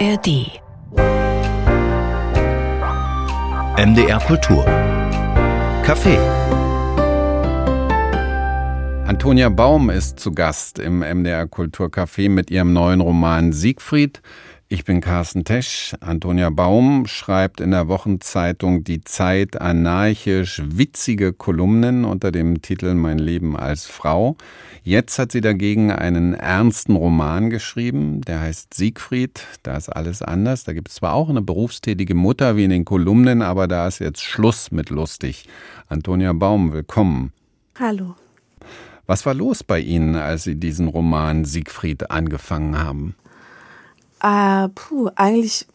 ARD. MDR Kultur. Café. Antonia Baum ist zu Gast im MDR Kulturcafé mit ihrem neuen Roman Siegfried. Ich bin Carsten Tesch. Antonia Baum schreibt in der Wochenzeitung Die Zeit anarchisch witzige Kolumnen unter dem Titel Mein Leben als Frau. Jetzt hat sie dagegen einen ernsten Roman geschrieben, der heißt Siegfried. Da ist alles anders. Da gibt es zwar auch eine berufstätige Mutter wie in den Kolumnen, aber da ist jetzt Schluss mit lustig. Antonia Baum, willkommen. Hallo. Was war los bei Ihnen, als Sie diesen Roman Siegfried angefangen haben? Äh, puh, eigentlich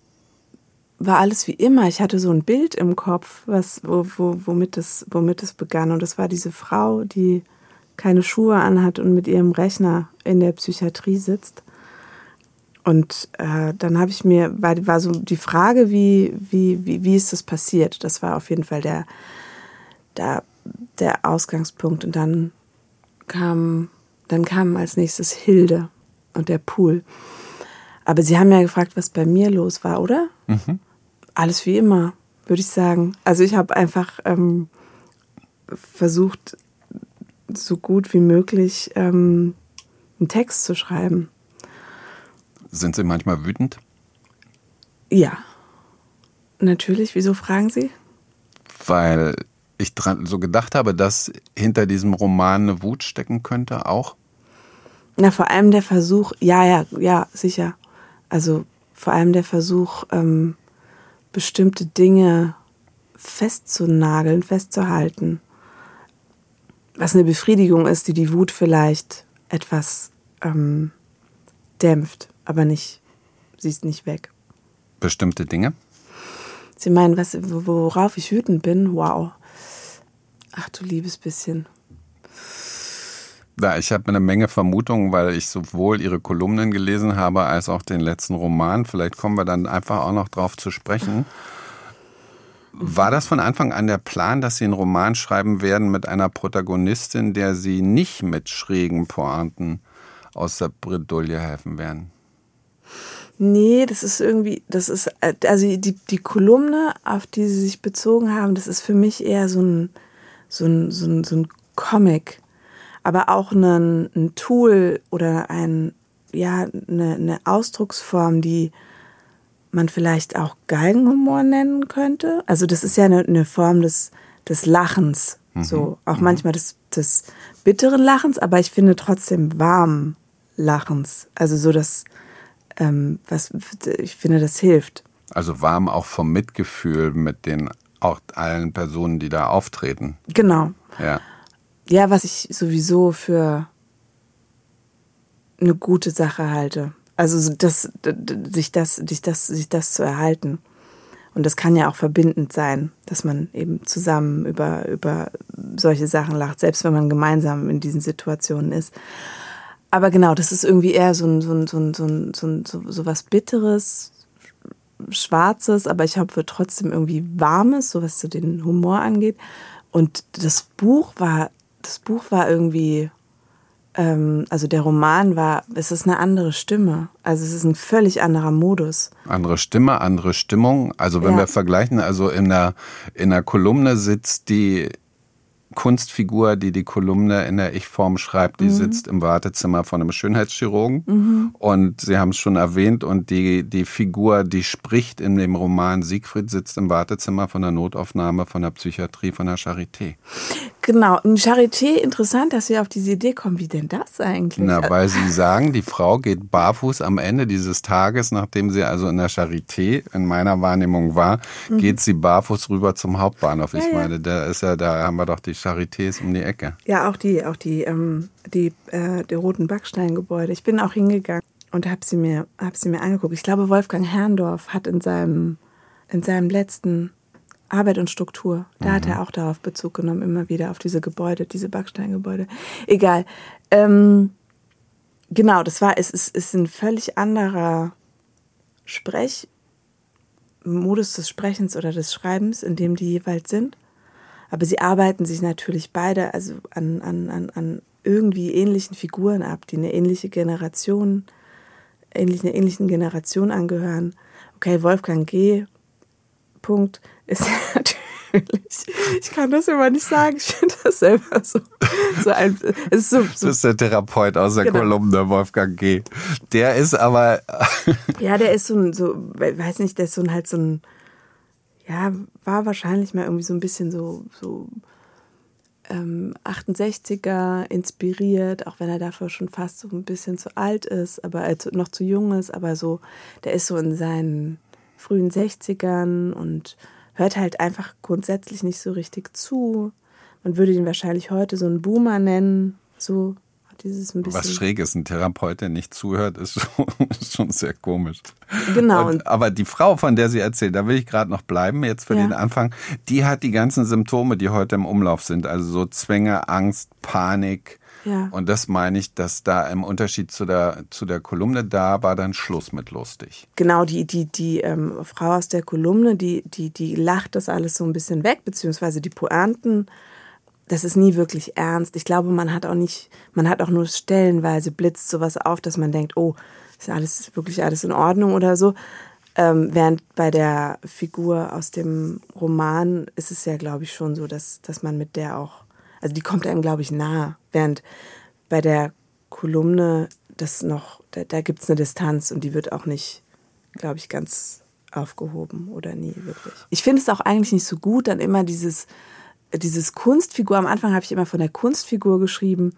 war alles wie immer. Ich hatte so ein Bild im Kopf, was, wo, wo, womit, es, womit es begann. Und das war diese Frau, die keine Schuhe anhat und mit ihrem Rechner in der Psychiatrie sitzt. Und äh, dann habe ich mir, war, war so die Frage, wie, wie, wie, wie ist das passiert? Das war auf jeden Fall der, der, der Ausgangspunkt. Und dann kam, dann kam als nächstes Hilde und der Pool. Aber Sie haben ja gefragt, was bei mir los war, oder? Mhm. Alles wie immer, würde ich sagen. Also ich habe einfach ähm, versucht, so gut wie möglich ähm, einen Text zu schreiben. Sind Sie manchmal wütend? Ja. Natürlich. Wieso fragen Sie? Weil ich dran so gedacht habe, dass hinter diesem Roman eine Wut stecken könnte, auch. Na, vor allem der Versuch, ja, ja, ja, sicher. Also vor allem der Versuch, ähm, bestimmte Dinge festzunageln, festzuhalten. Was eine Befriedigung ist, die die Wut vielleicht etwas ähm, dämpft, aber nicht, sie ist nicht weg. Bestimmte Dinge? Sie meinen, was, worauf ich wütend bin? Wow. Ach du liebes bisschen. Ja, ich habe eine Menge Vermutungen, weil ich sowohl Ihre Kolumnen gelesen habe als auch den letzten Roman. Vielleicht kommen wir dann einfach auch noch drauf zu sprechen. War das von Anfang an der Plan, dass Sie einen Roman schreiben werden mit einer Protagonistin, der Sie nicht mit schrägen Pointen aus der Bredouille helfen werden? Nee, das ist irgendwie, das ist, also die, die Kolumne, auf die Sie sich bezogen haben, das ist für mich eher so ein, so ein, so ein, so ein Comic aber auch ein, ein Tool oder ein, ja, eine, eine Ausdrucksform, die man vielleicht auch Geigenhumor nennen könnte. Also das ist ja eine, eine Form des, des Lachens, mhm. so auch mhm. manchmal des, des bitteren Lachens, aber ich finde trotzdem warmen Lachens. Also so das, ähm, was ich finde, das hilft. Also warm auch vom Mitgefühl mit den auch allen Personen, die da auftreten. Genau. Ja ja, was ich sowieso für eine gute Sache halte. Also das, sich das, sich das, sich das zu erhalten. Und das kann ja auch verbindend sein, dass man eben zusammen über, über solche Sachen lacht, selbst wenn man gemeinsam in diesen Situationen ist. Aber genau, das ist irgendwie eher so ein, so ein, so ein, so ein, so, so, was Bitteres, Schwarzes, aber ich habe trotzdem irgendwie Warmes, so was so den Humor angeht. Und das Buch war das Buch war irgendwie, ähm, also der Roman war, es ist eine andere Stimme. Also es ist ein völlig anderer Modus. Andere Stimme, andere Stimmung. Also wenn ja. wir vergleichen, also in der, in der Kolumne sitzt die Kunstfigur, die die Kolumne in der Ich-Form schreibt, die mhm. sitzt im Wartezimmer von einem Schönheitschirurgen. Mhm. Und Sie haben es schon erwähnt, und die, die Figur, die spricht in dem Roman Siegfried, sitzt im Wartezimmer von der Notaufnahme, von der Psychiatrie, von der Charité. Genau, ein Charité, interessant, dass Sie auf diese Idee kommen. Wie denn das eigentlich? Na, weil Sie sagen, die Frau geht barfuß am Ende dieses Tages, nachdem sie also in der Charité in meiner Wahrnehmung war, mhm. geht sie barfuß rüber zum Hauptbahnhof. Ich ja, meine, da ist ja, da haben wir doch die Charités um die Ecke. Ja, auch die, auch die, ähm, die, äh, die roten Backsteingebäude. Ich bin auch hingegangen und habe sie mir, habe sie mir angeguckt. Ich glaube, Wolfgang Herrndorf hat in seinem, in seinem letzten Arbeit und Struktur. Da mhm. hat er mhm. auch darauf Bezug genommen, immer wieder auf diese Gebäude, diese Backsteingebäude. Egal. Ähm, genau, das war, es ist, ist ein völlig anderer Sprech, Modus des Sprechens oder des Schreibens, in dem die jeweils sind. Aber sie arbeiten sich natürlich beide also an, an, an, an irgendwie ähnlichen Figuren ab, die eine ähnliche Generation ähnlich, einer ähnlichen Generation angehören. Okay, Wolfgang G. Punkt ist natürlich. Ich kann das immer nicht sagen. Ich finde das selber so. so, ein, ist so, so das ist der Therapeut aus der genau. Kolumne, Wolfgang G. Der ist aber. ja, der ist so ein, so, weiß nicht, der ist so ein halt so ein. Ja, war wahrscheinlich mal irgendwie so ein bisschen so, so ähm, 68er inspiriert, auch wenn er dafür schon fast so ein bisschen zu alt ist, aber äh, noch zu jung ist, aber so, der ist so in seinen frühen 60ern und hört halt einfach grundsätzlich nicht so richtig zu. Man würde ihn wahrscheinlich heute so einen Boomer nennen, so dieses ein bisschen. Was schräg ist, ein Therapeut, der nicht zuhört, ist schon, ist schon sehr komisch. Genau. Und, aber die Frau, von der sie erzählt, da will ich gerade noch bleiben, jetzt für ja. den Anfang, die hat die ganzen Symptome, die heute im Umlauf sind, also so Zwänge, Angst, Panik. Ja. Und das meine ich, dass da im Unterschied zu der, zu der Kolumne, da war dann Schluss mit lustig. Genau, die, die, die ähm, Frau aus der Kolumne, die, die, die lacht das alles so ein bisschen weg, beziehungsweise die Pointen das ist nie wirklich ernst. Ich glaube, man hat auch nicht, man hat auch nur stellenweise blitzt sowas auf, dass man denkt, oh, ist alles wirklich alles in Ordnung oder so. Ähm, während bei der Figur aus dem Roman ist es ja, glaube ich, schon so, dass, dass man mit der auch, also die kommt einem, glaube ich, nahe. Während bei der Kolumne das noch, da, da gibt es eine Distanz und die wird auch nicht, glaube ich, ganz aufgehoben oder nie wirklich. Ich finde es auch eigentlich nicht so gut, dann immer dieses dieses Kunstfigur, am Anfang habe ich immer von der Kunstfigur geschrieben.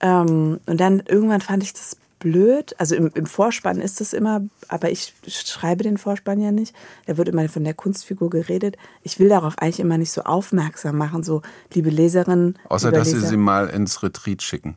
Ähm, und dann irgendwann fand ich das blöd. Also im, im Vorspann ist das immer, aber ich schreibe den Vorspann ja nicht. Da wird immer von der Kunstfigur geredet. Ich will darauf eigentlich immer nicht so aufmerksam machen, so liebe Leserinnen. Außer, dass Leser. Sie sie mal ins Retreat schicken.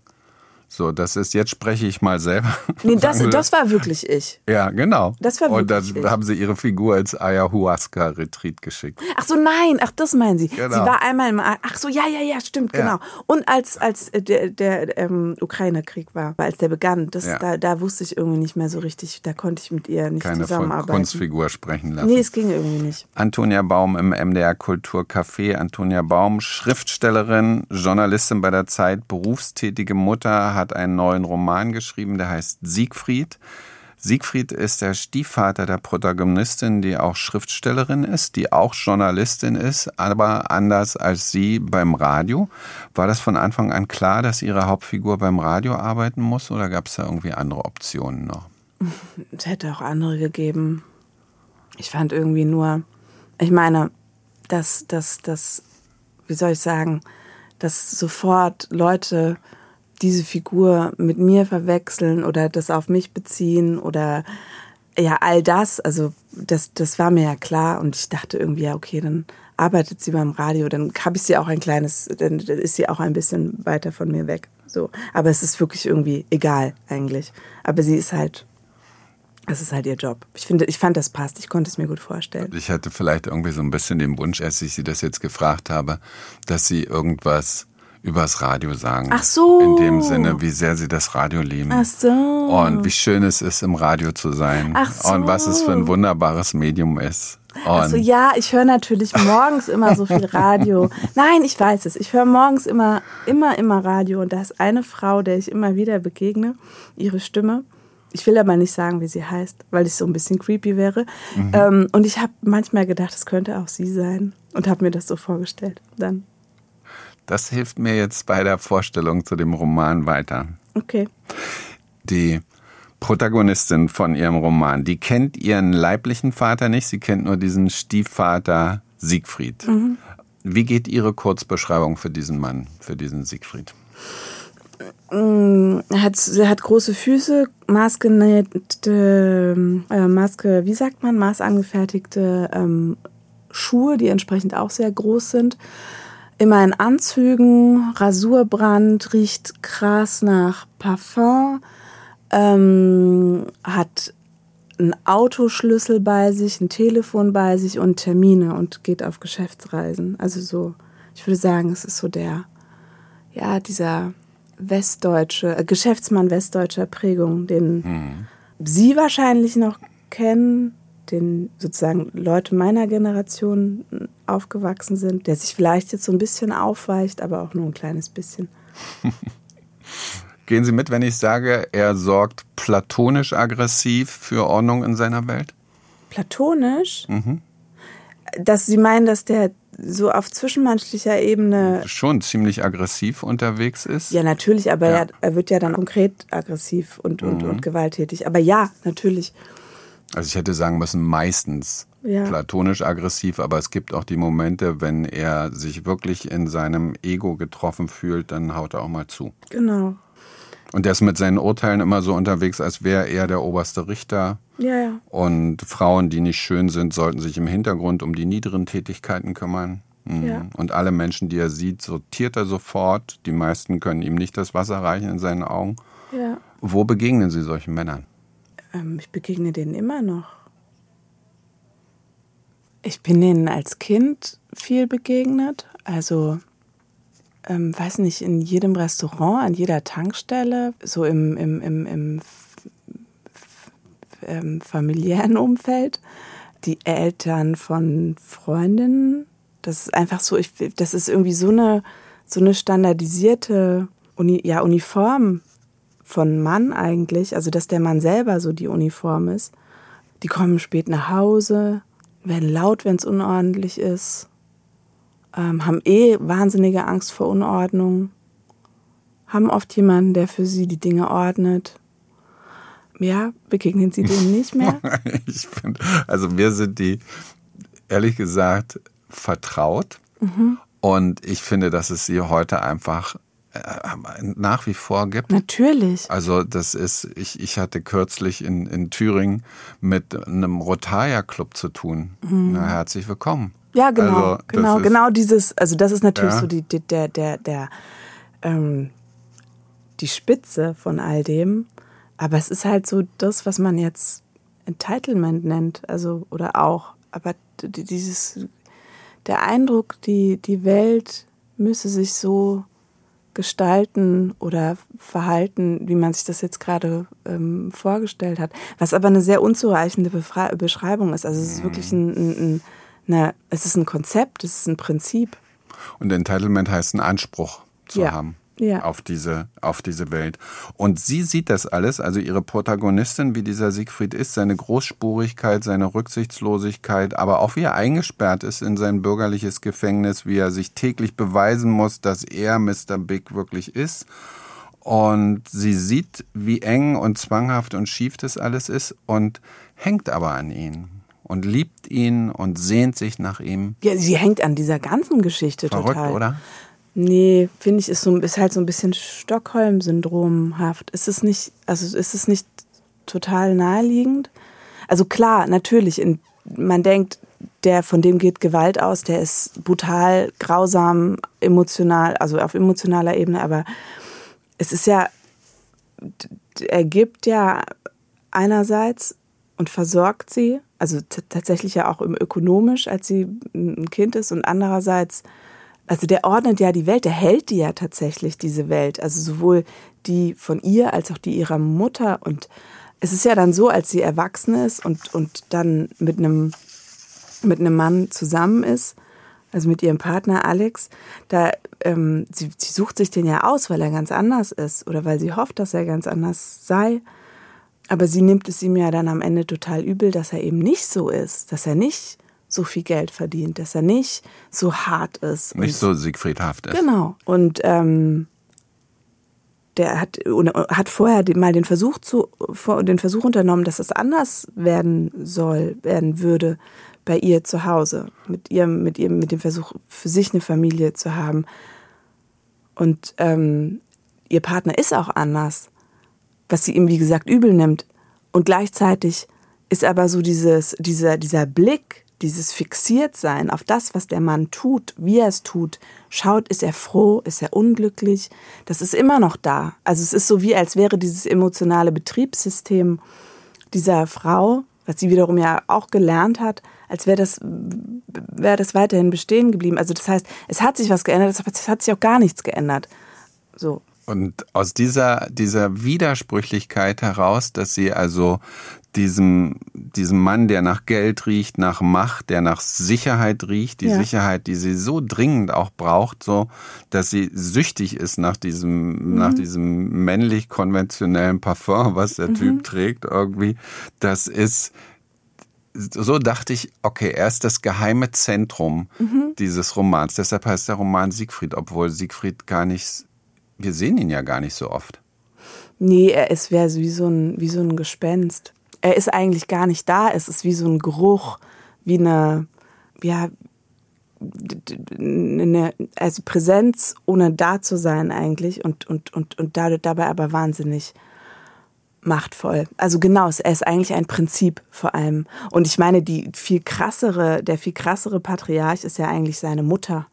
So, das ist, jetzt spreche ich mal selber. Nee, das, das war wirklich ich. Ja, genau. Das war wirklich Und dann ich. haben sie ihre Figur ins Ayahuasca-Retreat geschickt. Ach so, nein, ach, das meinen sie. Genau. Sie war einmal im, ach so, ja, ja, ja, stimmt, ja. genau. Und als, als der, der ähm, Ukraine-Krieg war, als der begann, das, ja. da, da wusste ich irgendwie nicht mehr so richtig, da konnte ich mit ihr nicht Keine zusammenarbeiten. Keine Kunstfigur sprechen lassen. Nee, es ging irgendwie nicht. Antonia Baum im MDR Kulturcafé. Antonia Baum, Schriftstellerin, Journalistin bei der Zeit, berufstätige Mutter, hat einen neuen Roman geschrieben, der heißt Siegfried. Siegfried ist der Stiefvater der Protagonistin, die auch Schriftstellerin ist, die auch Journalistin ist, aber anders als sie beim Radio. War das von Anfang an klar, dass ihre Hauptfigur beim Radio arbeiten muss oder gab es da irgendwie andere Optionen noch? Es hätte auch andere gegeben. Ich fand irgendwie nur, ich meine, dass, dass, dass, wie soll ich sagen, dass sofort Leute diese Figur mit mir verwechseln oder das auf mich beziehen oder ja, all das, also das, das war mir ja klar und ich dachte irgendwie, ja, okay, dann arbeitet sie beim Radio, dann habe ich sie auch ein kleines, dann ist sie auch ein bisschen weiter von mir weg. So. Aber es ist wirklich irgendwie egal eigentlich. Aber sie ist halt, es ist halt ihr Job. Ich finde, ich fand, das passt. Ich konnte es mir gut vorstellen. Ich hatte vielleicht irgendwie so ein bisschen den Wunsch, als ich sie das jetzt gefragt habe, dass sie irgendwas übers Radio sagen. Ach so. In dem Sinne, wie sehr sie das Radio lieben. Ach so. Und wie schön es ist, im Radio zu sein. Ach so. Und was es für ein wunderbares Medium ist. Also ja, ich höre natürlich morgens immer so viel Radio. Nein, ich weiß es. Ich höre morgens immer, immer, immer Radio. Und da ist eine Frau, der ich immer wieder begegne, ihre Stimme. Ich will aber nicht sagen, wie sie heißt, weil ich so ein bisschen creepy wäre. Mhm. Ähm, und ich habe manchmal gedacht, es könnte auch sie sein. Und habe mir das so vorgestellt. Dann das hilft mir jetzt bei der Vorstellung zu dem Roman weiter. Okay. Die Protagonistin von ihrem Roman, die kennt ihren leiblichen Vater nicht, sie kennt nur diesen Stiefvater Siegfried. Mhm. Wie geht Ihre Kurzbeschreibung für diesen Mann, für diesen Siegfried? Mm, er hat, er hat große Füße, maßgenähte, äh, Maßge, wie sagt man, maßangefertigte ähm, Schuhe, die entsprechend auch sehr groß sind immer in Anzügen, Rasurbrand, riecht krass nach Parfum, ähm, hat einen Autoschlüssel bei sich, ein Telefon bei sich und Termine und geht auf Geschäftsreisen. Also so, ich würde sagen, es ist so der, ja, dieser westdeutsche, äh, Geschäftsmann westdeutscher Prägung, den mhm. Sie wahrscheinlich noch kennen, den sozusagen Leute meiner Generation aufgewachsen sind, der sich vielleicht jetzt so ein bisschen aufweicht, aber auch nur ein kleines bisschen. Gehen Sie mit, wenn ich sage, er sorgt platonisch aggressiv für Ordnung in seiner Welt? Platonisch? Mhm. Dass Sie meinen, dass der so auf zwischenmenschlicher Ebene schon ziemlich aggressiv unterwegs ist. Ja, natürlich, aber ja. Er, er, wird ja dann konkret aggressiv und, und, mhm. und gewalttätig. Aber ja, natürlich. Also ich hätte sagen müssen, meistens ja. platonisch aggressiv, aber es gibt auch die Momente, wenn er sich wirklich in seinem Ego getroffen fühlt, dann haut er auch mal zu. Genau. Und der ist mit seinen Urteilen immer so unterwegs, als wäre er der oberste Richter. Ja, ja. Und Frauen, die nicht schön sind, sollten sich im Hintergrund um die niederen Tätigkeiten kümmern. Mhm. Ja. Und alle Menschen, die er sieht, sortiert er sofort. Die meisten können ihm nicht das Wasser reichen in seinen Augen. Ja. Wo begegnen Sie solchen Männern? Ähm, ich begegne denen immer noch. Ich bin denen als Kind viel begegnet. Also ähm, weiß nicht, in jedem Restaurant, an jeder Tankstelle, so im, im, im, im ähm, familiären Umfeld, die Eltern von Freundinnen. Das ist einfach so, ich, das ist irgendwie so eine, so eine standardisierte Uni, ja, Uniform von Mann eigentlich, also dass der Mann selber so die Uniform ist. Die kommen spät nach Hause, werden laut, wenn es unordentlich ist ähm, haben eh wahnsinnige Angst vor Unordnung, haben oft jemanden, der für sie die Dinge ordnet. Ja, begegnen sie dem nicht mehr? ich finde, also mir sind die ehrlich gesagt vertraut. Mhm. Und ich finde, dass es sie heute einfach nach wie vor gibt. Natürlich. Also das ist, ich, ich hatte kürzlich in, in Thüringen mit einem Rotaya-Club zu tun. Mhm. Na, herzlich willkommen. Ja, genau, also, genau, genau dieses, also das ist natürlich ja. so die, die, der, der, der, ähm, die Spitze von all dem. Aber es ist halt so das, was man jetzt Entitlement nennt, also oder auch. Aber dieses, der Eindruck, die, die Welt müsse sich so gestalten oder verhalten, wie man sich das jetzt gerade ähm, vorgestellt hat. Was aber eine sehr unzureichende Befra Beschreibung ist. Also es ist wirklich ein, ein, ein na, es ist ein Konzept, es ist ein Prinzip. Und Entitlement heißt, einen Anspruch zu ja. haben. Ja. Auf, diese, auf diese Welt. Und sie sieht das alles, also ihre Protagonistin, wie dieser Siegfried ist, seine Großspurigkeit, seine Rücksichtslosigkeit, aber auch wie er eingesperrt ist in sein bürgerliches Gefängnis, wie er sich täglich beweisen muss, dass er Mr. Big wirklich ist. Und sie sieht, wie eng und zwanghaft und schief das alles ist und hängt aber an ihn und liebt ihn und sehnt sich nach ihm. Ja, sie hängt an dieser ganzen Geschichte Verrückt, total. oder? Nee, finde ich, ist, so, ist halt so ein bisschen Stockholm-Syndromhaft. Ist es nicht, also ist es nicht total naheliegend? Also klar, natürlich, in, man denkt, der, von dem geht Gewalt aus, der ist brutal, grausam, emotional, also auf emotionaler Ebene, aber es ist ja, er gibt ja einerseits und versorgt sie also tatsächlich ja auch ökonomisch, als sie ein Kind ist und andererseits, also der ordnet ja die Welt, der hält die ja tatsächlich, diese Welt, also sowohl die von ihr als auch die ihrer Mutter und es ist ja dann so, als sie erwachsen ist und, und dann mit einem, mit einem Mann zusammen ist, also mit ihrem Partner Alex, da ähm, sie, sie sucht sich den ja aus, weil er ganz anders ist oder weil sie hofft, dass er ganz anders sei. Aber sie nimmt es ihm ja dann am Ende total übel, dass er eben nicht so ist, dass er nicht so viel Geld verdient, dass er nicht so hart ist. Nicht so Siegfriedhaft ist. Genau. Und ähm, der hat, hat vorher mal den Versuch, zu, den Versuch unternommen, dass es anders werden soll, werden würde bei ihr zu Hause. Mit ihrem, mit ihrem, mit dem Versuch, für sich eine Familie zu haben. Und ähm, ihr Partner ist auch anders was sie ihm, wie gesagt, übel nimmt. Und gleichzeitig ist aber so dieses, dieser, dieser Blick, dieses Fixiertsein auf das, was der Mann tut, wie er es tut, schaut, ist er froh, ist er unglücklich, das ist immer noch da. Also es ist so wie, als wäre dieses emotionale Betriebssystem dieser Frau, was sie wiederum ja auch gelernt hat, als wäre das, wäre das weiterhin bestehen geblieben. Also das heißt, es hat sich was geändert, aber es hat sich auch gar nichts geändert. So. Und aus dieser, dieser Widersprüchlichkeit heraus, dass sie also diesem, diesem Mann, der nach Geld riecht, nach Macht, der nach Sicherheit riecht, die ja. Sicherheit, die sie so dringend auch braucht, so, dass sie süchtig ist nach diesem, mhm. nach diesem männlich konventionellen Parfum, was der mhm. Typ trägt irgendwie. Das ist, so dachte ich, okay, er ist das geheime Zentrum mhm. dieses Romans. Deshalb heißt der Roman Siegfried, obwohl Siegfried gar nicht, wir sehen ihn ja gar nicht so oft. Nee, er ist wie so ein, wie so ein Gespenst. Er ist eigentlich gar nicht da. Es ist wie so ein Geruch, wie eine, ja, eine, also Präsenz, ohne da zu sein eigentlich und, und, und, und dabei aber wahnsinnig machtvoll. Also genau, er ist eigentlich ein Prinzip vor allem. Und ich meine, die viel krassere, der viel krassere Patriarch ist ja eigentlich seine Mutter.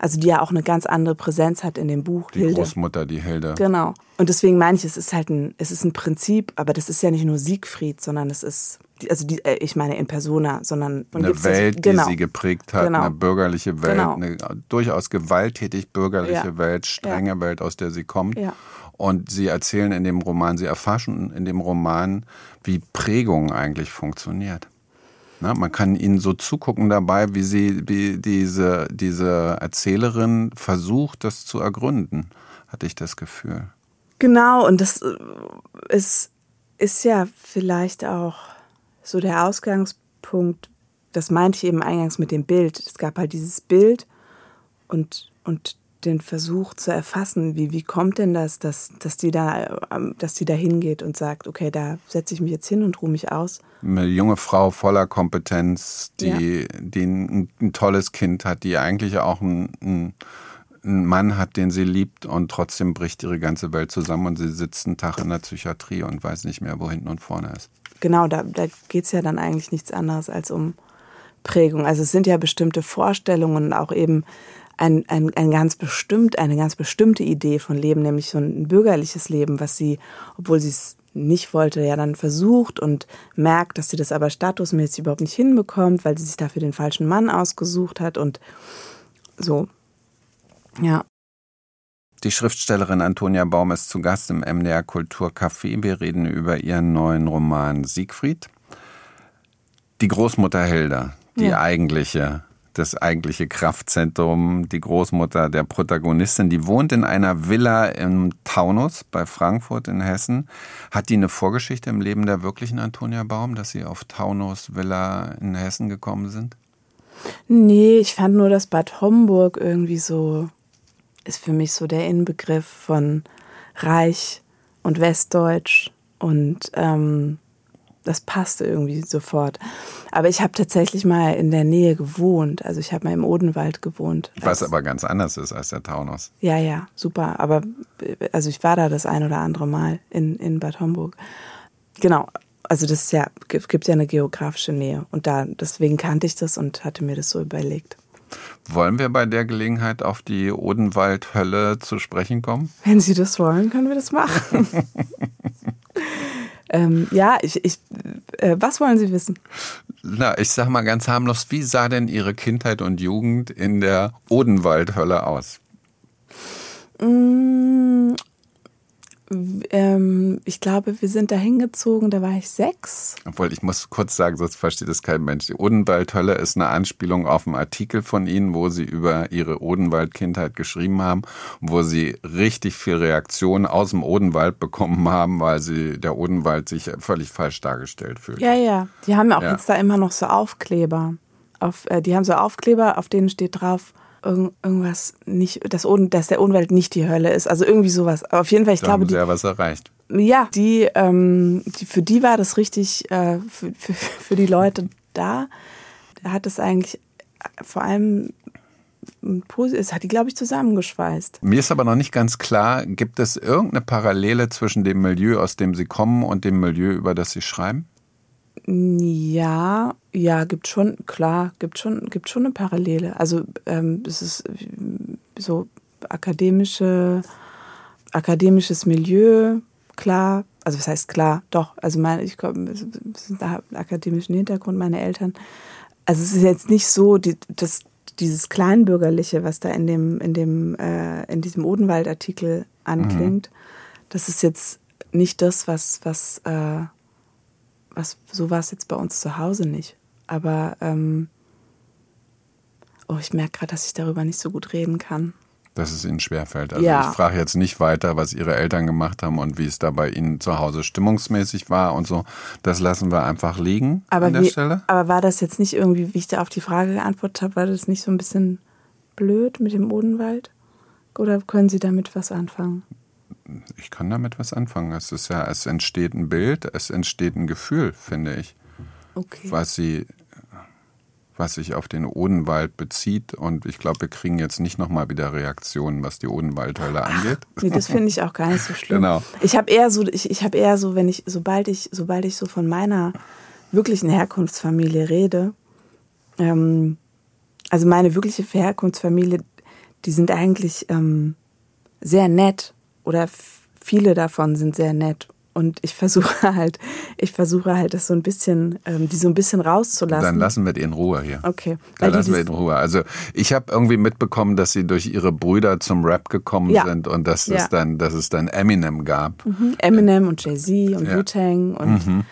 Also die ja auch eine ganz andere Präsenz hat in dem Buch. Die Hilde. Großmutter, die Hilde. Genau. Und deswegen meine ich, es ist halt ein, es ist ein Prinzip, aber das ist ja nicht nur Siegfried, sondern es ist, also die, äh, ich meine in Persona, sondern eine Welt, das, genau. die sie geprägt hat, genau. eine bürgerliche Welt, genau. eine durchaus gewalttätig bürgerliche ja. Welt, strenge ja. Welt, aus der sie kommt. Ja. Und sie erzählen in dem Roman, sie erfassen in dem Roman, wie Prägung eigentlich funktioniert. Na, man kann ihnen so zugucken dabei, wie sie, wie diese, diese Erzählerin versucht, das zu ergründen, hatte ich das Gefühl. Genau, und das äh, ist, ist ja vielleicht auch so der Ausgangspunkt, das meinte ich eben eingangs mit dem Bild. Es gab halt dieses Bild und, und den Versuch zu erfassen, wie, wie kommt denn das, dass, dass, die da, ähm, dass die da hingeht und sagt, okay, da setze ich mich jetzt hin und ruhe mich aus. Eine junge Frau voller Kompetenz, die, ja. die ein, ein, tolles Kind hat, die eigentlich auch ein, ein, ein, Mann hat, den sie liebt und trotzdem bricht ihre ganze Welt zusammen und sie sitzt einen Tag in der Psychiatrie und weiß nicht mehr, wo hinten und vorne ist. Genau, da, da geht es ja dann eigentlich nichts anderes als um Prägung. Also es sind ja bestimmte Vorstellungen, auch eben ein, ein, ein ganz bestimmt, eine ganz bestimmte Idee von Leben, nämlich so ein bürgerliches Leben, was sie, obwohl sie es nicht wollte, ja dann versucht und merkt, dass sie das aber statusmäßig überhaupt nicht hinbekommt, weil sie sich dafür den falschen Mann ausgesucht hat und so. Ja. Die Schriftstellerin Antonia Baum ist zu Gast im MDR Kulturcafé. Wir reden über ihren neuen Roman Siegfried. Die Großmutter Hilda, die ja. eigentliche das eigentliche Kraftzentrum, die Großmutter der Protagonistin, die wohnt in einer Villa im Taunus bei Frankfurt in Hessen. Hat die eine Vorgeschichte im Leben der wirklichen Antonia Baum, dass sie auf Taunus Villa in Hessen gekommen sind? Nee, ich fand nur, dass Bad Homburg irgendwie so ist für mich so der Inbegriff von Reich und Westdeutsch und ähm, das passte irgendwie sofort. Aber ich habe tatsächlich mal in der Nähe gewohnt. Also ich habe mal im Odenwald gewohnt. Was aber ganz anders ist als der Taunus. Ja, ja, super. Aber also ich war da das ein oder andere Mal in, in Bad Homburg. Genau. Also das ist ja, gibt ja eine geografische Nähe. Und da, deswegen kannte ich das und hatte mir das so überlegt. Wollen wir bei der Gelegenheit auf die Odenwald-Hölle zu sprechen kommen? Wenn Sie das wollen, können wir das machen. Ähm, ja, ich, ich äh, was wollen Sie wissen? Na, ich sag mal ganz harmlos, wie sah denn Ihre Kindheit und Jugend in der Odenwaldhölle aus? Ähm, ich glaube, wir sind da hingezogen, da war ich sechs. Obwohl, ich muss kurz sagen, sonst versteht es kein Mensch. Die Odenwaldhölle ist eine Anspielung auf einen Artikel von Ihnen, wo Sie über Ihre Odenwald-Kindheit geschrieben haben, wo Sie richtig viel Reaktionen aus dem Odenwald bekommen haben, weil Sie der Odenwald sich völlig falsch dargestellt fühlt. Ja, ja. Die haben auch ja. jetzt da immer noch so Aufkleber. Auf, äh, die haben so Aufkleber, auf denen steht drauf, irgend, irgendwas nicht, dass, dass der Unwelt nicht die Hölle ist. Also irgendwie sowas. Aber auf jeden Fall, ich da glaube. Haben sie ja was erreicht. Ja, die, ähm, die, für die war das richtig, äh, für, für, für die Leute da hat es eigentlich vor allem es hat die, glaube ich, zusammengeschweißt. Mir ist aber noch nicht ganz klar, gibt es irgendeine Parallele zwischen dem Milieu, aus dem Sie kommen, und dem Milieu, über das Sie schreiben? Ja, ja, gibt schon, klar, gibt schon, gibt schon eine Parallele. Also ähm, es ist äh, so akademische, akademisches Milieu, klar. Also was heißt klar? Doch. Also meine, ich komme, da einen akademischen Hintergrund, meine Eltern. Also es ist jetzt nicht so, die, das, dieses Kleinbürgerliche, was da in dem, in dem, äh, in diesem Odenwald-Artikel anklingt, mhm. das ist jetzt nicht das, was, was, äh, was so war es jetzt bei uns zu Hause nicht. Aber ähm, oh, ich merke gerade, dass ich darüber nicht so gut reden kann dass es ihnen schwerfällt. Also ja. ich frage jetzt nicht weiter, was ihre Eltern gemacht haben und wie es da bei ihnen zu Hause stimmungsmäßig war und so. Das lassen wir einfach liegen aber an der wie, Stelle. Aber war das jetzt nicht irgendwie, wie ich da auf die Frage geantwortet habe, war das nicht so ein bisschen blöd mit dem Odenwald? Oder können Sie damit was anfangen? Ich kann damit was anfangen. Es ist ja, es entsteht ein Bild, es entsteht ein Gefühl, finde ich. Okay. Was sie was sich auf den Odenwald bezieht. Und ich glaube, wir kriegen jetzt nicht nochmal wieder Reaktionen, was die Odenwaldhölle angeht. Nee, das finde ich auch gar nicht so schlimm. Genau. Ich habe eher so, ich, ich habe eher so, wenn ich, sobald ich, sobald ich so von meiner wirklichen Herkunftsfamilie rede, ähm, also meine wirkliche Herkunftsfamilie, die sind eigentlich ähm, sehr nett oder viele davon sind sehr nett und ich versuche halt, ich versuche halt, das so ein bisschen, ähm, die so ein bisschen rauszulassen. Dann lassen wir die in Ruhe hier. Okay. Dann lassen wir die in Ruhe. Also ich habe irgendwie mitbekommen, dass sie durch ihre Brüder zum Rap gekommen ja. sind und dass es ja. dann, dass es dann Eminem gab. Mhm. Eminem und Jay-Z und ja. Wu-Tang und mhm.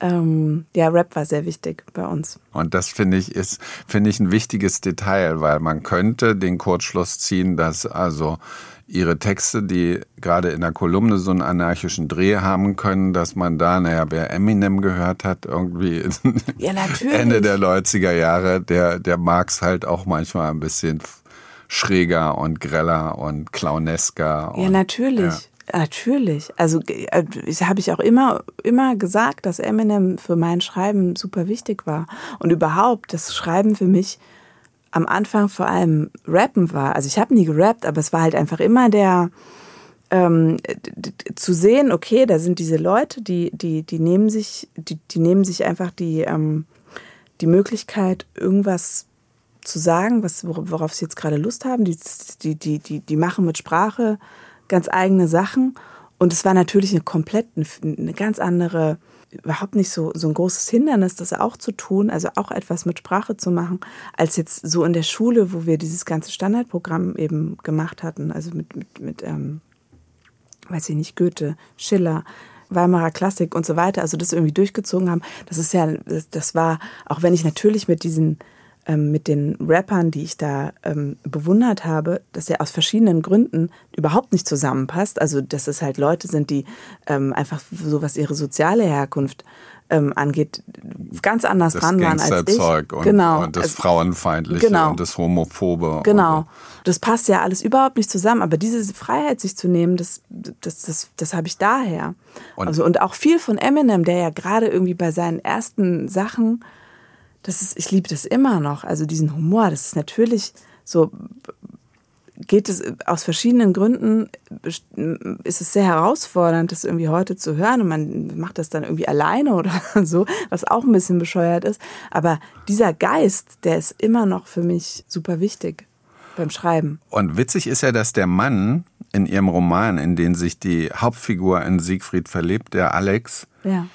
ähm, ja, Rap war sehr wichtig bei uns. Und das finde ich ist, finde ich ein wichtiges Detail, weil man könnte den Kurzschluss ziehen, dass also ihre Texte, die gerade in der Kolumne so einen anarchischen Dreh haben können, dass man da, naja, wer Eminem gehört hat, irgendwie ja, Ende der 90er Jahre, der, der mag es halt auch manchmal ein bisschen schräger und greller und clownesker. Ja, natürlich. Ja. Natürlich. Also äh, habe ich auch immer, immer gesagt, dass Eminem für mein Schreiben super wichtig war. Und überhaupt, das Schreiben für mich am Anfang vor allem Rappen war. Also ich habe nie gerappt, aber es war halt einfach immer der ähm, zu sehen, okay, da sind diese Leute, die, die, die nehmen sich, die, die nehmen sich einfach die, ähm, die Möglichkeit, irgendwas zu sagen, was, worauf sie jetzt gerade Lust haben. Die, die, die, die, die machen mit Sprache ganz eigene Sachen. Und es war natürlich eine komplett, eine, eine ganz andere überhaupt nicht so, so ein großes Hindernis, das auch zu tun, also auch etwas mit Sprache zu machen, als jetzt so in der Schule, wo wir dieses ganze Standardprogramm eben gemacht hatten, also mit, mit, mit ähm, weiß ich nicht, Goethe, Schiller, Weimarer Klassik und so weiter, also das irgendwie durchgezogen haben. Das ist ja, das, das war, auch wenn ich natürlich mit diesen ähm, mit den Rappern, die ich da ähm, bewundert habe, dass er aus verschiedenen Gründen überhaupt nicht zusammenpasst. Also, dass es halt Leute sind, die ähm, einfach so was ihre soziale Herkunft ähm, angeht, ganz anders das dran waren als ich. Und, genau. und das Frauenfeindliche genau. und das Homophobe. Genau. Das passt ja alles überhaupt nicht zusammen. Aber diese Freiheit, sich zu nehmen, das, das, das, das habe ich daher. Und, also, und auch viel von Eminem, der ja gerade irgendwie bei seinen ersten Sachen das ist, ich liebe das immer noch. Also diesen Humor, das ist natürlich so, geht es aus verschiedenen Gründen, ist es sehr herausfordernd, das irgendwie heute zu hören und man macht das dann irgendwie alleine oder so, was auch ein bisschen bescheuert ist. Aber dieser Geist, der ist immer noch für mich super wichtig beim Schreiben. Und witzig ist ja, dass der Mann in ihrem Roman, in den sich die Hauptfigur in Siegfried verliebt, der Alex, ja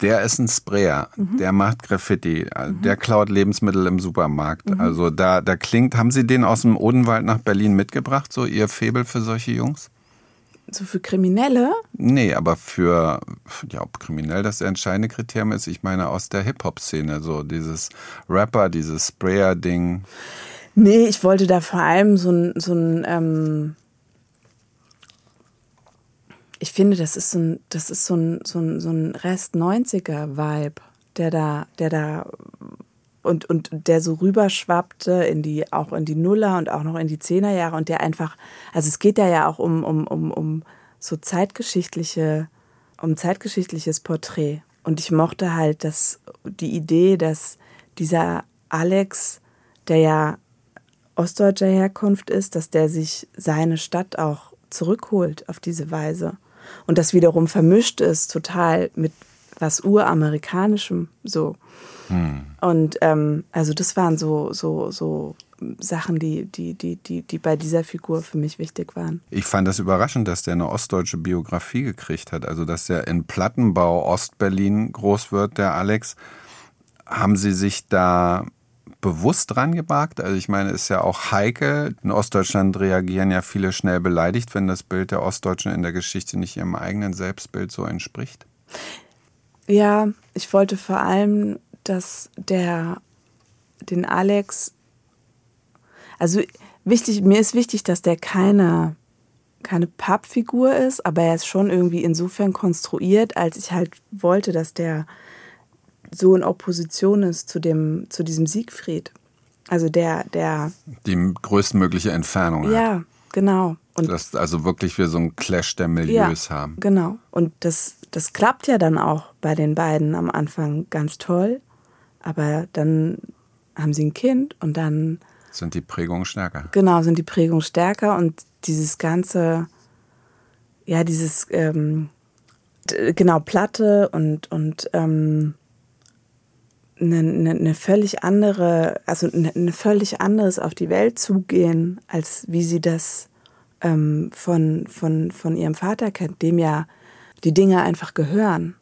der ist ein Sprayer, mhm. der macht Graffiti, mhm. der klaut Lebensmittel im Supermarkt. Mhm. Also da, da klingt, haben Sie den aus dem Odenwald nach Berlin mitgebracht, so Ihr Febel für solche Jungs? So für Kriminelle? Nee, aber für, ja, ob kriminell das entscheidende Kriterium ist, ich meine aus der Hip-Hop-Szene, so dieses Rapper, dieses Sprayer-Ding. Nee, ich wollte da vor allem so ein, so ein ähm ich finde, das ist so ein, das ist so ein, so ein, so ein Rest 90er-Vibe, der da, der da und, und der so rüberschwappte in die, auch in die Nuller und auch noch in die Zehnerjahre und der einfach, also es geht da ja auch um, um, um, um so zeitgeschichtliche, um zeitgeschichtliches Porträt. Und ich mochte halt dass die Idee, dass dieser Alex, der ja ostdeutscher Herkunft ist, dass der sich seine Stadt auch zurückholt auf diese Weise. Und das wiederum vermischt ist total mit was uramerikanischem so. Hm. Und ähm, also das waren so, so, so Sachen, die, die, die, die, die bei dieser Figur für mich wichtig waren. Ich fand das überraschend, dass der eine ostdeutsche Biografie gekriegt hat. Also dass der in Plattenbau Ostberlin groß wird, der Alex. Haben Sie sich da bewusst rangewagt? Also ich meine, es ist ja auch heikel. In Ostdeutschland reagieren ja viele schnell beleidigt, wenn das Bild der Ostdeutschen in der Geschichte nicht ihrem eigenen Selbstbild so entspricht. Ja, ich wollte vor allem, dass der den Alex, also wichtig, mir ist wichtig, dass der keine keine Pappfigur ist, aber er ist schon irgendwie insofern konstruiert, als ich halt wollte, dass der so in Opposition ist zu dem, zu diesem Siegfried. Also der, der. Die größtmögliche Entfernung hat. Ja, genau. Und dass also wirklich wir so einen Clash der Milieus ja, haben. Genau. Und das, das klappt ja dann auch bei den beiden am Anfang ganz toll. Aber dann haben sie ein Kind und dann. Sind die Prägungen stärker. Genau, sind die Prägungen stärker und dieses ganze, ja, dieses, ähm, genau, Platte und, und ähm, eine, eine, eine völlig andere, also eine, eine, völlig anderes auf die Welt zugehen, als wie sie das ähm, von, von, von ihrem Vater kennt, dem ja die Dinge einfach gehören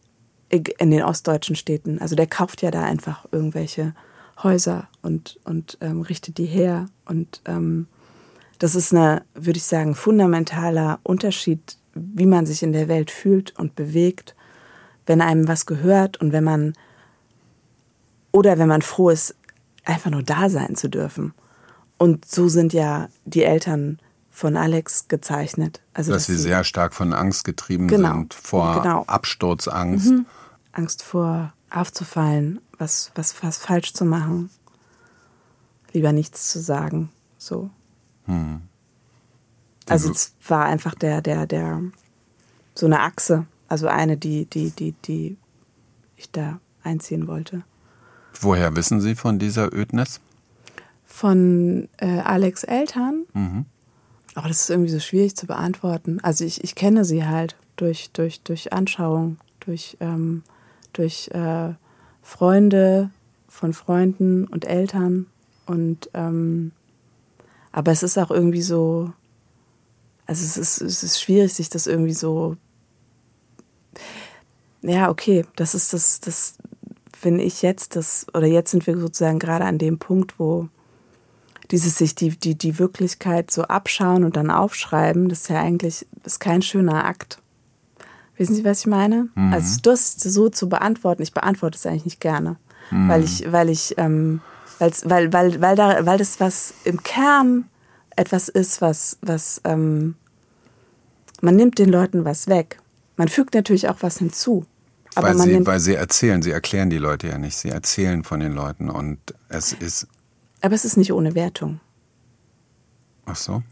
in den ostdeutschen Städten. Also der kauft ja da einfach irgendwelche Häuser und, und ähm, richtet die her. Und ähm, das ist eine, würde ich sagen, fundamentaler Unterschied, wie man sich in der Welt fühlt und bewegt, wenn einem was gehört und wenn man oder wenn man froh ist, einfach nur da sein zu dürfen. Und so sind ja die Eltern von Alex gezeichnet. Also, dass, dass sie sehr stark von Angst getrieben genau, sind, vor genau. Absturzangst. Mhm. Angst vor aufzufallen, was, was, was falsch zu machen, lieber nichts zu sagen. So. Hm. Also es war einfach der, der, der, so eine Achse, also eine, die, die, die, die ich da einziehen wollte. Woher wissen Sie von dieser Ödnis? Von äh, Alex Eltern. Mhm. Aber das ist irgendwie so schwierig zu beantworten. Also ich, ich kenne sie halt durch, durch, durch Anschauung, durch, ähm, durch äh, Freunde von Freunden und Eltern. Und ähm, aber es ist auch irgendwie so, also es ist, es ist schwierig, sich das irgendwie so. Ja, okay, das ist das, das finde ich jetzt das, oder jetzt sind wir sozusagen gerade an dem Punkt, wo dieses sich die, die, die Wirklichkeit so abschauen und dann aufschreiben, das ist ja eigentlich ist kein schöner Akt. Wissen Sie, was ich meine? Mhm. Also das so zu beantworten, ich beantworte es eigentlich nicht gerne. Mhm. Weil ich, weil ich, ähm, weil, weil, weil, da, weil das was im Kern etwas ist, was, was ähm, man nimmt den Leuten was weg. Man fügt natürlich auch was hinzu. Aber weil, sie, weil sie erzählen, sie erklären die Leute ja nicht, sie erzählen von den Leuten und es ist. Aber es ist nicht ohne Wertung. Ach so.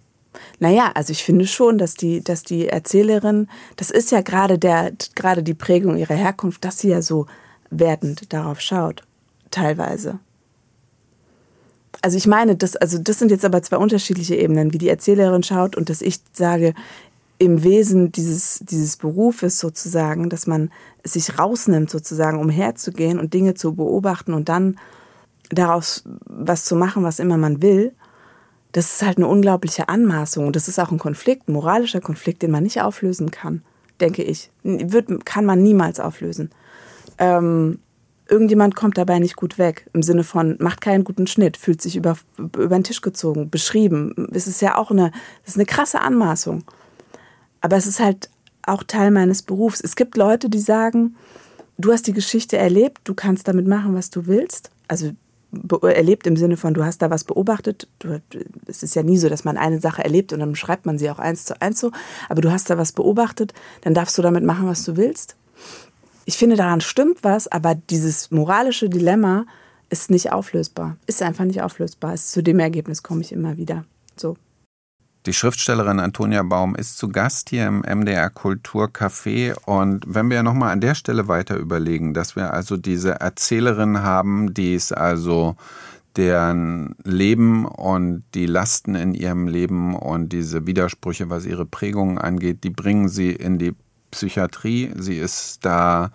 Naja, also ich finde schon, dass die, dass die Erzählerin, das ist ja gerade der, gerade die Prägung ihrer Herkunft, dass sie ja so wertend darauf schaut, teilweise. Also ich meine, das, also das sind jetzt aber zwei unterschiedliche Ebenen, wie die Erzählerin schaut und dass ich sage, im Wesen dieses, dieses Berufes sozusagen, dass man sich rausnimmt, sozusagen umherzugehen und Dinge zu beobachten und dann daraus was zu machen, was immer man will, das ist halt eine unglaubliche Anmaßung. Und das ist auch ein Konflikt, ein moralischer Konflikt, den man nicht auflösen kann, denke ich. Wird, kann man niemals auflösen. Ähm, irgendjemand kommt dabei nicht gut weg. Im Sinne von, macht keinen guten Schnitt, fühlt sich über, über den Tisch gezogen, beschrieben. Es ist ja auch eine, das ist eine krasse Anmaßung. Aber es ist halt auch Teil meines Berufs. Es gibt Leute, die sagen, du hast die Geschichte erlebt, du kannst damit machen, was du willst. Also erlebt im Sinne von, du hast da was beobachtet. Du, es ist ja nie so, dass man eine Sache erlebt und dann schreibt man sie auch eins zu eins so. Aber du hast da was beobachtet, dann darfst du damit machen, was du willst. Ich finde, daran stimmt was, aber dieses moralische Dilemma ist nicht auflösbar. Ist einfach nicht auflösbar. Zu dem Ergebnis komme ich immer wieder. So. Die Schriftstellerin Antonia Baum ist zu Gast hier im MDR Kulturcafé. Und wenn wir nochmal an der Stelle weiter überlegen, dass wir also diese Erzählerin haben, die es also deren Leben und die Lasten in ihrem Leben und diese Widersprüche, was ihre Prägungen angeht, die bringen sie in die Psychiatrie. Sie ist da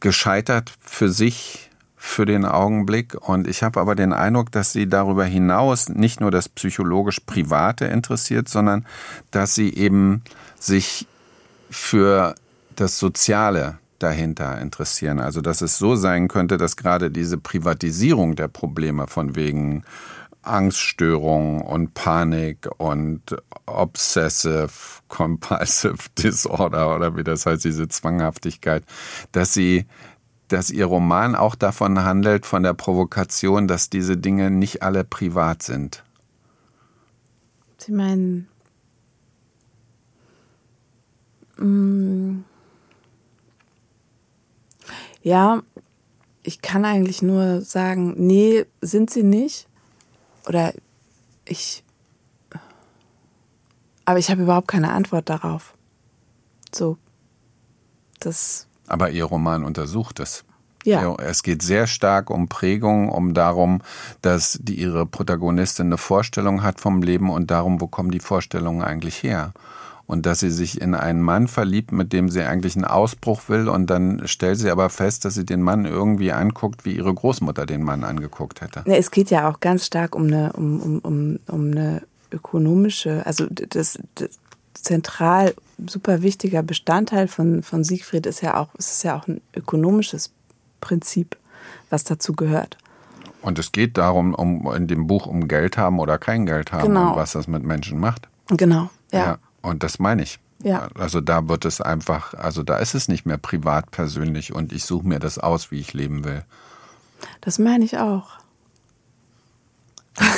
gescheitert für sich für den Augenblick. Und ich habe aber den Eindruck, dass sie darüber hinaus nicht nur das psychologisch Private interessiert, sondern dass sie eben sich für das Soziale dahinter interessieren. Also dass es so sein könnte, dass gerade diese Privatisierung der Probleme von wegen Angststörung und Panik und Obsessive Compulsive Disorder oder wie das heißt, diese Zwanghaftigkeit, dass sie dass ihr Roman auch davon handelt, von der Provokation, dass diese Dinge nicht alle privat sind. Sie meinen. Mm, ja, ich kann eigentlich nur sagen, nee, sind sie nicht. Oder ich. Aber ich habe überhaupt keine Antwort darauf. So. Das. Aber Ihr Roman untersucht es. Ja. Es geht sehr stark um Prägung, um darum, dass die, ihre Protagonistin eine Vorstellung hat vom Leben und darum, wo kommen die Vorstellungen eigentlich her und dass sie sich in einen Mann verliebt, mit dem sie eigentlich einen Ausbruch will und dann stellt sie aber fest, dass sie den Mann irgendwie anguckt, wie ihre Großmutter den Mann angeguckt hätte. Es geht ja auch ganz stark um eine, um, um, um, um eine ökonomische, also das, das zentral super wichtiger Bestandteil von, von Siegfried ist ja auch, es ist ja auch ein ökonomisches Prinzip, was dazu gehört. Und es geht darum, um in dem Buch um Geld haben oder kein Geld haben Genau. und was das mit Menschen macht. Genau, ja. Und das meine ich. Ja. Also da wird es einfach, also da ist es nicht mehr privat persönlich und ich suche mir das aus, wie ich leben will. Das meine ich auch.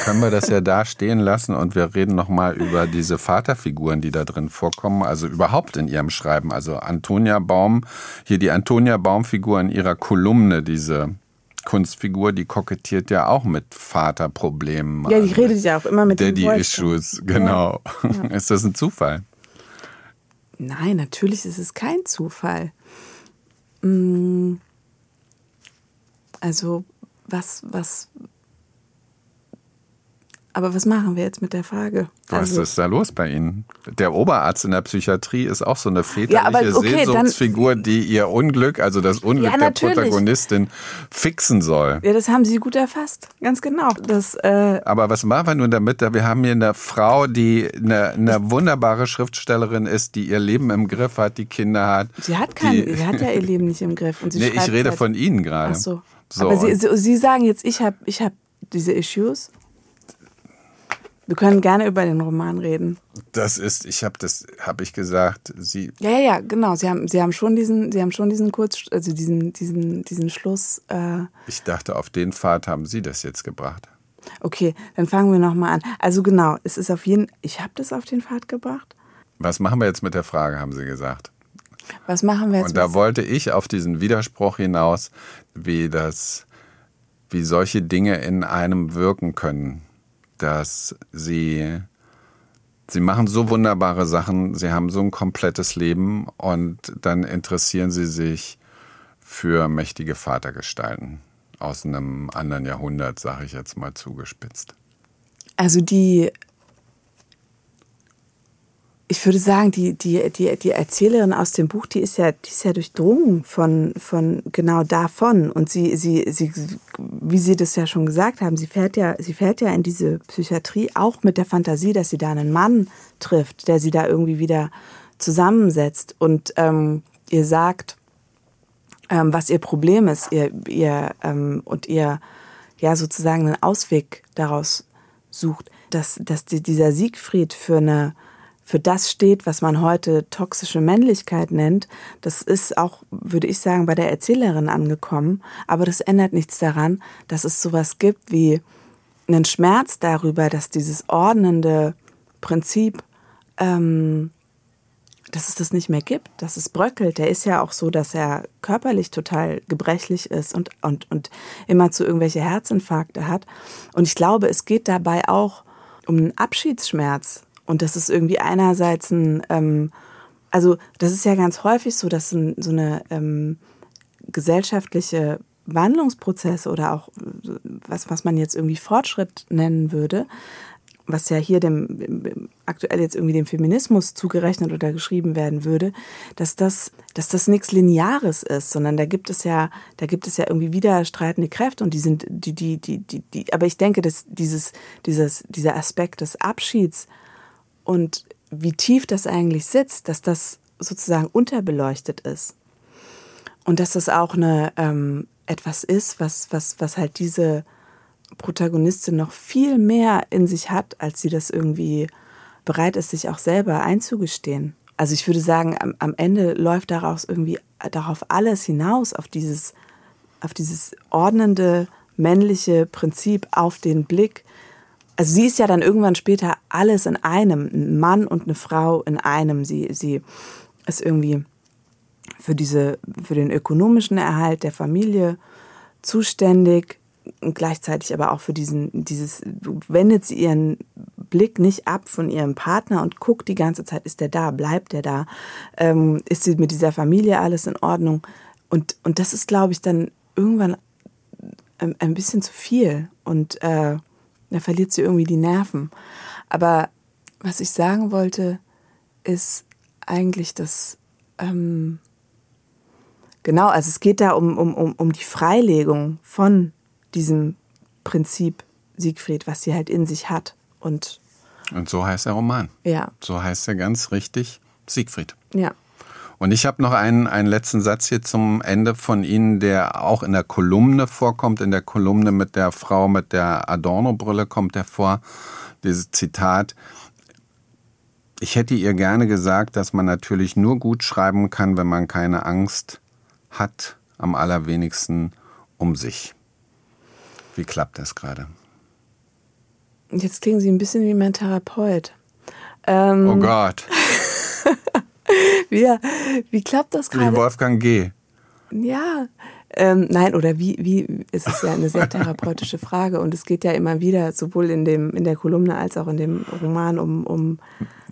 Können wir das ja da stehen lassen und wir reden nochmal über diese Vaterfiguren, die da drin vorkommen, also überhaupt in ihrem Schreiben. Also Antonia Baum, hier die Antonia Baum-Figur in ihrer Kolumne, diese Kunstfigur, die kokettiert ja auch mit Vaterproblemen. Ja, die Also redet ja auch immer mit dem Daddy Wolfgang. Issues, genau. Ist das ein Zufall? Nein, natürlich ist es kein Zufall. Mm. Also, was, was. Aber was machen wir jetzt mit der Frage? Was also, ist da los bei Ihnen? Der Oberarzt in der Psychiatrie ist auch so eine väterliche aber okay, dann- Sehnsuchtsfigur, die ihr Unglück, also das Unglück Ja, der. Protagonistin, fixen soll. Ja, das haben Sie gut erfasst. Ganz genau. Das, äh, Aber was machen wir nun damit? Wir haben hier eine Frau, die eine, eine wunderbare Schriftstellerin ist, die ihr Leben im Griff hat, die Kinder hat. sie, hat kein, die, sie hat ja ihr Leben nicht im Griff. Und sie nee, ich rede seit- von Ihnen gerade. Ach so. So, Aber Sie, Sie sagen jetzt, ich habe ich hab diese Issues. Wir können gerne über den Roman reden. Das ist, ich habe das, habe ich gesagt, Sie, Ja, ja, ja, genau. Sie haben, Sie haben schon diesen, Sie haben schon diesen Kurz, also diesen, diesen, diesen Schluss. Äh, ich dachte, auf den Pfad haben Sie das jetzt gebracht. okay, dann fangen wir nochmal an. Also genau, es ist auf jeden, ich habe das auf den Pfad gebracht. Was machen wir jetzt mit der Frage, haben Sie gesagt. Was machen wir jetzt? Und da wollte ich auf diesen Widerspruch hinaus, wie das, wie solche Dinge in einem wirken können, dass sie, sie machen so wunderbare Sachen, sie haben so ein komplettes Leben und dann interessieren sie sich für mächtige Vatergestalten aus einem anderen Jahrhundert, sage ich jetzt mal zugespitzt. Also die, ich würde sagen, die, die, die, die Erzählerin aus dem Buch, die ist ja, die ist ja durchdrungen von, von genau davon. Und sie, sie, sie, wie Sie das ja schon gesagt haben, sie fährt ja, sie fährt ja in diese Psychiatrie auch mit der Fantasie, dass sie da einen Mann trifft, der sie da irgendwie wieder zusammensetzt. Und ähm, ihr sagt, ähm, was ihr Problem ist, ihr, ihr ähm, und ihr ja sozusagen einen Ausweg daraus sucht, dass, dass die, dieser Siegfried für eine für das steht, was man heute toxische Männlichkeit nennt, das ist auch, würde ich sagen, bei der Erzählerin angekommen. Aber das ändert nichts daran, dass es sowas gibt wie einen Schmerz darüber, dass dieses ordnende Prinzip ähm, dass es das nicht mehr gibt, dass es bröckelt. Der ist ja auch so, dass er körperlich total gebrechlich ist und, und, und immer zu irgendwelche Herzinfarkte hat. Und ich glaube, es geht dabei auch um einen Abschiedsschmerz. Und das ist irgendwie einerseits ein, ähm, also das ist ja ganz häufig so, dass ein, so eine ähm, gesellschaftliche Wandlungsprozesse oder auch äh, was, was man jetzt irgendwie Fortschritt nennen würde, was ja hier dem aktuell jetzt irgendwie dem Feminismus zugerechnet oder geschrieben werden würde, dass das, dass das nichts Lineares ist, sondern da gibt es ja, da gibt es ja irgendwie widerstreitende Kräfte und die sind, die, die, die, die, die aber ich denke, dass dieses, dieses, dieser Aspekt des Abschieds und wie tief das eigentlich sitzt, dass das sozusagen unterbeleuchtet ist. und dass das auch eine, ähm, etwas ist, was, was, was halt diese Protagonistin noch viel mehr in sich hat, als sie das irgendwie bereit ist, sich auch selber einzugestehen. Also ich würde sagen, am, am Ende läuft daraus irgendwie darauf alles hinaus, auf dieses, auf dieses ordnende männliche Prinzip, auf den Blick. Also sie ist ja dann irgendwann später alles in einem, ein Mann und eine Frau in einem. Sie, sie ist irgendwie für diese, für den ökonomischen Erhalt der Familie zuständig und gleichzeitig aber auch für diesen, dieses, wendet sie ihren Blick nicht ab von ihrem Partner und guckt die ganze Zeit, ist der da, bleibt der da, ähm, ist sie mit dieser Familie alles in Ordnung? Und, und das ist, glaube ich, dann irgendwann ein, ein bisschen zu viel und äh, da verliert sie irgendwie die Nerven. Aber was ich sagen wollte, ist eigentlich, dass ähm, genau, also es geht da um, um, um, um die Freilegung von diesem Prinzip Siegfried, was sie halt in sich hat. Und, und so heißt der Roman. Ja. So heißt er ganz richtig Siegfried. Ja. Und ich habe noch einen, einen letzten Satz hier zum Ende von Ihnen, der auch in der Kolumne vorkommt. In der Kolumne mit der Frau mit der Adorno-Brille kommt er vor. Dieses Zitat. Ich hätte ihr gerne gesagt, dass man natürlich nur gut schreiben kann, wenn man keine Angst hat, am allerwenigsten um sich. Wie klappt das gerade? Jetzt klingen Sie ein bisschen wie mein Therapeut. Ähm, oh Gott. wie, wie klappt das gerade? Wie Wolfgang G. Ja, ähm, nein, oder wie, wie, es ist ja eine sehr therapeutische Frage und es geht ja immer wieder, sowohl in, dem, in der Kolumne als auch in dem Roman um, um,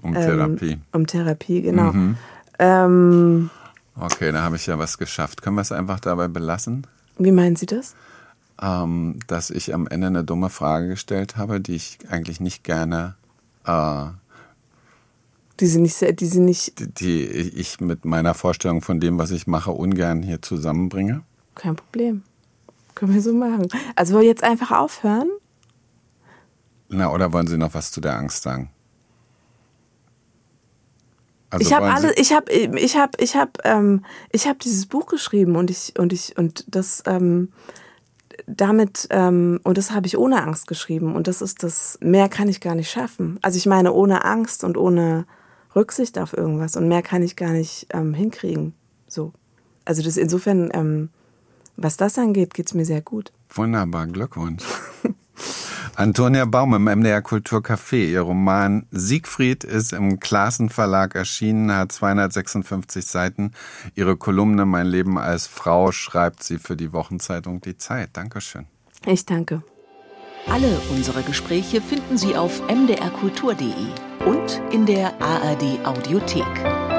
um Therapie. Ähm, um Therapie, genau. Mhm. Ähm, okay, da habe ich ja was geschafft. Können wir es einfach dabei belassen? Wie meinen Sie das? Ähm, dass ich am Ende eine dumme Frage gestellt habe, die ich eigentlich nicht gerne äh, die sie nicht, die sie nicht. Die, die ich mit meiner Vorstellung von dem, was ich mache, ungern hier zusammenbringe. Kein Problem. Können wir so machen. Also wollen wir jetzt einfach aufhören? Na, oder wollen Sie noch was zu der Angst sagen? Also ich habe alles, ich habe, ich habe, ich habe, ähm, ich habe dieses Buch geschrieben und ich und ich und das ähm, damit ähm, und das habe ich ohne Angst geschrieben und das ist das mehr kann ich gar nicht schaffen. Also ich meine ohne Angst und ohne Rücksicht auf irgendwas und mehr kann ich gar nicht ähm, hinkriegen. So. Also das insofern, ähm, was das angeht, geht es mir sehr gut. Wunderbar, Glückwunsch. Antonia Baum im MDR Kulturcafé. Ihr Roman Siegfried ist im Klassen Verlag erschienen, hat 256 Seiten. Ihre Kolumne Mein Leben als Frau schreibt sie für die Wochenzeitung Die Zeit. Dankeschön. Ich danke. Alle unsere Gespräche finden Sie auf mdrkultur.de und in der ARD Audiothek.